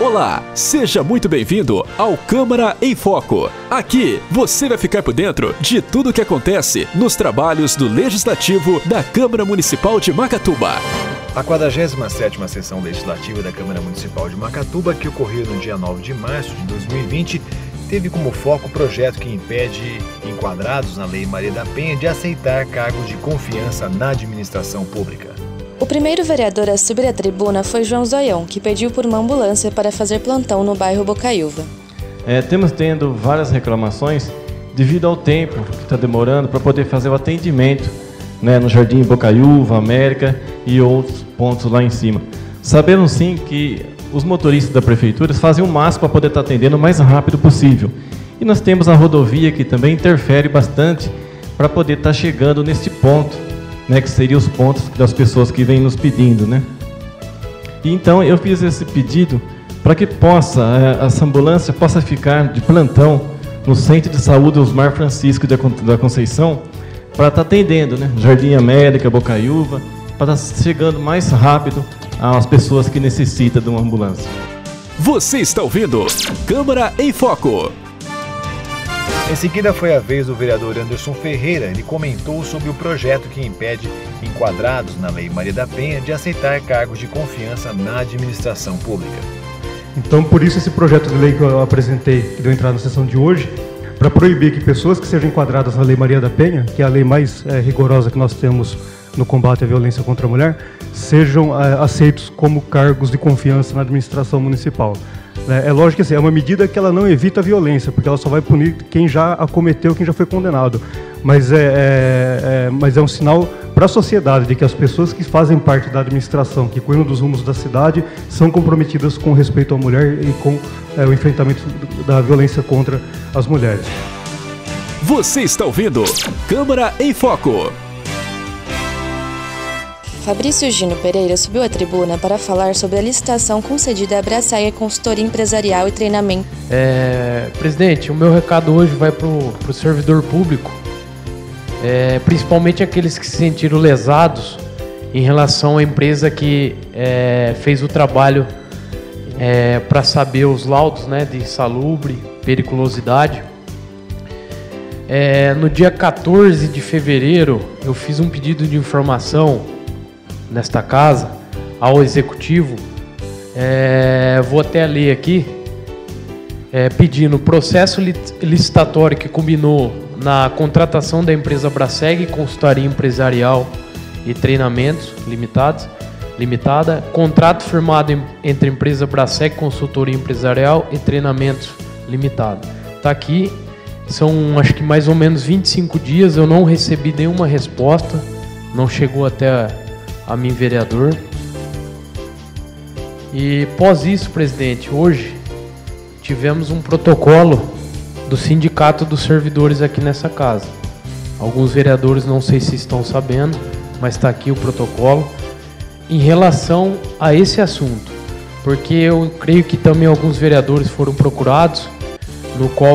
Olá, seja muito bem-vindo ao Câmara em Foco. Aqui você vai ficar por dentro de tudo o que acontece nos trabalhos do Legislativo da Câmara Municipal de Macatuba. A 47ª sessão legislativa da Câmara Municipal de Macatuba, que ocorreu no dia 9 de março de 2020, teve como foco o projeto que impede enquadrados na Lei Maria da Penha de aceitar cargos de confiança na administração pública. O primeiro vereador a subir à tribuna foi João Zoião, que pediu por uma ambulância para fazer plantão no bairro Bocaiúva. É, temos tendo várias reclamações devido ao tempo que está demorando para poder fazer o atendimento né, no Jardim Bocaiúva, América e outros pontos lá em cima. Sabemos sim que os motoristas da prefeitura fazem o máximo para poder estar tá atendendo o mais rápido possível. E nós temos a rodovia que também interfere bastante para poder estar tá chegando neste ponto né, que seriam os pontos das pessoas que vêm nos pedindo, né? E então eu fiz esse pedido para que possa é, essa ambulância possa ficar de plantão no Centro de Saúde Osmar Francisco da Conceição para estar tá atendendo, né? Jardim América, Bocaiúva, para estar tá chegando mais rápido às pessoas que necessitam de uma ambulância. Você está ouvindo Câmara em Foco. Em seguida foi a vez do vereador Anderson Ferreira. Ele comentou sobre o projeto que impede enquadrados na Lei Maria da Penha de aceitar cargos de confiança na administração pública. Então, por isso esse projeto de lei que eu apresentei, que deu entrada na sessão de hoje, para proibir que pessoas que sejam enquadradas na Lei Maria da Penha, que é a lei mais é, rigorosa que nós temos no combate à violência contra a mulher, sejam é, aceitos como cargos de confiança na administração municipal. É, é lógico que assim, é uma medida que ela não evita a violência, porque ela só vai punir quem já a cometeu, quem já foi condenado. Mas é, é, é mas é um sinal para a sociedade de que as pessoas que fazem parte da administração, que cuidam dos rumos da cidade, são comprometidas com respeito à mulher e com é, o enfrentamento da violência contra as mulheres. Você está ouvindo Câmara em Foco. Fabrício Gino Pereira subiu à tribuna para falar sobre a licitação concedida à Brasaia Consultoria Empresarial e Treinamento. É, presidente, o meu recado hoje vai para o servidor público, é, principalmente aqueles que se sentiram lesados em relação à empresa que é, fez o trabalho é, para saber os laudos né, de insalubre, periculosidade. É, no dia 14 de fevereiro, eu fiz um pedido de informação nesta casa, ao executivo, é, vou até ler aqui, é, pedindo processo licitatório que combinou na contratação da empresa Braseg, consultoria empresarial e treinamentos limitados, limitada, contrato firmado em, entre empresa Braseg, consultoria empresarial e treinamentos limitado. Está aqui, são acho que mais ou menos 25 dias, eu não recebi nenhuma resposta, não chegou até a mim, vereador. E pós isso, presidente, hoje tivemos um protocolo do Sindicato dos Servidores aqui nessa casa. Alguns vereadores não sei se estão sabendo, mas está aqui o protocolo em relação a esse assunto, porque eu creio que também alguns vereadores foram procurados, no qual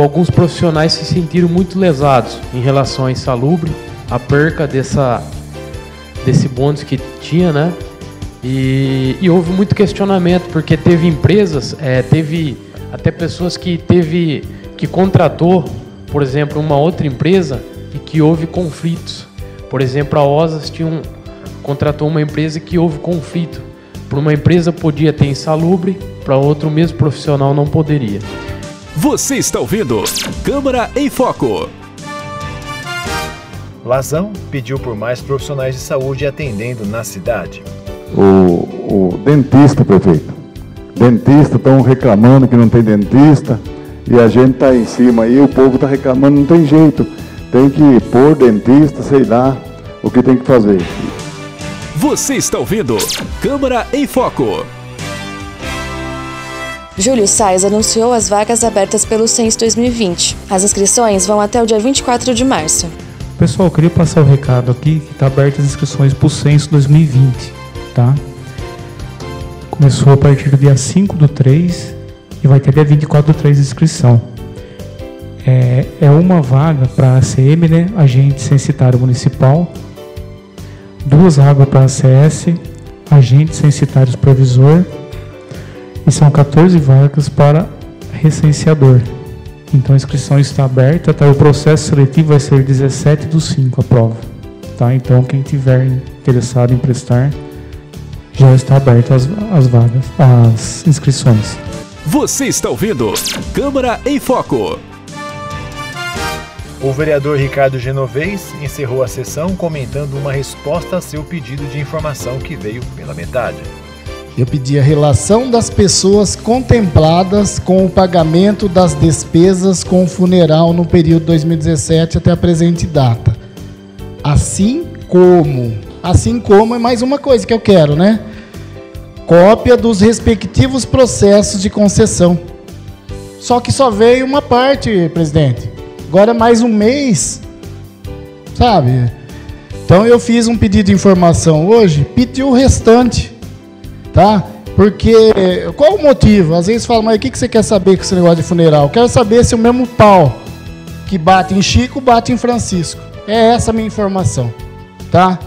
alguns profissionais se sentiram muito lesados em relação à insalubre, a perca dessa desse bônus que tinha, né? E, e houve muito questionamento, porque teve empresas, é, teve até pessoas que teve que contratou, por exemplo, uma outra empresa e que houve conflitos. Por exemplo, a OSAS tinha um, contratou uma empresa que houve conflito. Para uma empresa podia ter insalubre, para outro mesmo profissional não poderia. Você está ouvindo Câmara em Foco. Lazão pediu por mais profissionais de saúde atendendo na cidade. O, o dentista, prefeito. Dentista estão reclamando que não tem dentista e a gente está em cima aí, o povo está reclamando, não tem jeito. Tem que pôr dentista, sei lá, o que tem que fazer. Você está ouvindo Câmara em Foco. Júlio Sais anunciou as vagas abertas pelo Censo 2020. As inscrições vão até o dia 24 de março. Pessoal, eu queria passar o recado aqui que está abertas as inscrições para o Censo 2020, tá? Começou a partir do dia 5 do 3 e vai ter dia 24 do 3 de inscrição. É, é uma vaga para a ACM, né? Agente Censitário Municipal, duas vagas para a ACS, Agente Censitário Supervisor, e são 14 vagas para recenseador. Então a inscrição está aberta, tá? O processo seletivo vai ser 17 do 5 a prova, tá? Então quem tiver interessado em prestar, já está aberto as, as vagas, as inscrições. Você está ouvindo Câmara em Foco. O vereador Ricardo Genovez encerrou a sessão comentando uma resposta a seu pedido de informação que veio pela metade. Eu pedi a relação das pessoas contempladas com o pagamento das despesas com o funeral no período 2017 até a presente data. Assim como, assim como é mais uma coisa que eu quero, né? Cópia dos respectivos processos de concessão. Só que só veio uma parte, presidente. Agora é mais um mês, sabe? Então eu fiz um pedido de informação hoje, pedi o restante tá? Porque qual o motivo? Às vezes fala, mas o que você quer saber com esse negócio de funeral? quero saber se o mesmo pau que bate em Chico bate em Francisco. É essa a minha informação, tá?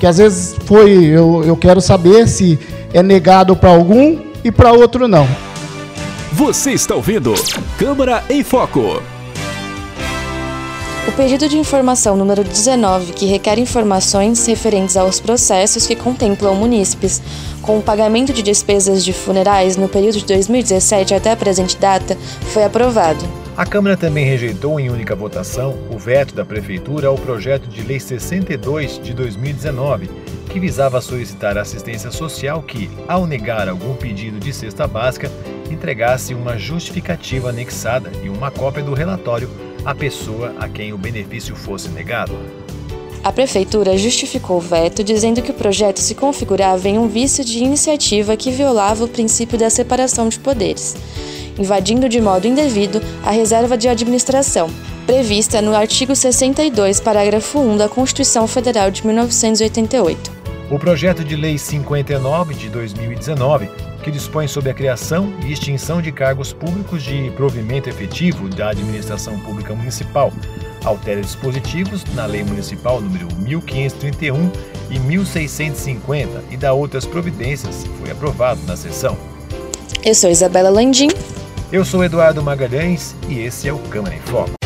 Que às vezes foi, eu, eu quero saber se é negado para algum e para outro não. Você está ouvindo Câmara em Foco. O pedido de informação número 19, que requer informações referentes aos processos que contemplam munícipes com o pagamento de despesas de funerais no período de 2017 até a presente data, foi aprovado. A Câmara também rejeitou em única votação o veto da Prefeitura ao projeto de Lei 62 de 2019, que visava solicitar assistência social que, ao negar algum pedido de cesta básica, entregasse uma justificativa anexada e uma cópia do relatório à pessoa a quem o benefício fosse negado. A prefeitura justificou o veto dizendo que o projeto se configurava em um vício de iniciativa que violava o princípio da separação de poderes, invadindo de modo indevido a reserva de administração, prevista no artigo 62, parágrafo 1 da Constituição Federal de 1988. O projeto de lei 59 de 2019 que dispõe sobre a criação e extinção de cargos públicos de provimento efetivo da administração pública municipal. Altera dispositivos na Lei Municipal número 1531 e 1650 e dá outras providências. Foi aprovado na sessão. Eu sou Isabela Landim. Eu sou Eduardo Magalhães e esse é o Câmara em Foco.